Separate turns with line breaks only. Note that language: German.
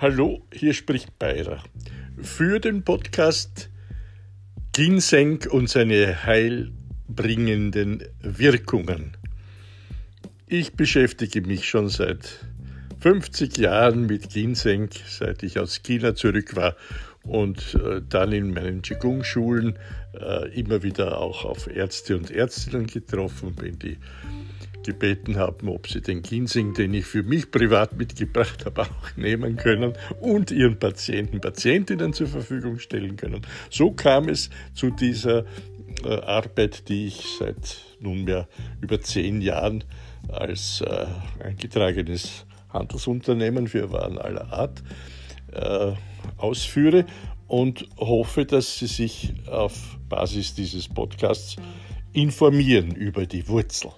Hallo, hier spricht Beirer. Für den Podcast Ginseng und seine heilbringenden Wirkungen. Ich beschäftige mich schon seit 50 Jahren mit Ginseng, seit ich aus China zurück war und äh, dann in meinen Qigong-Schulen äh, immer wieder auch auf Ärzte und Ärztinnen getroffen bin, die gebeten haben, ob sie den Ginseng, den ich für mich privat mitgebracht habe, auch nehmen können und ihren Patienten, Patientinnen zur Verfügung stellen können. So kam es zu dieser äh, Arbeit, die ich seit nunmehr über zehn Jahren als äh, eingetragenes Handelsunternehmen für Waren aller Art äh, ausführe und hoffe, dass Sie sich auf Basis dieses Podcasts informieren über die Wurzel.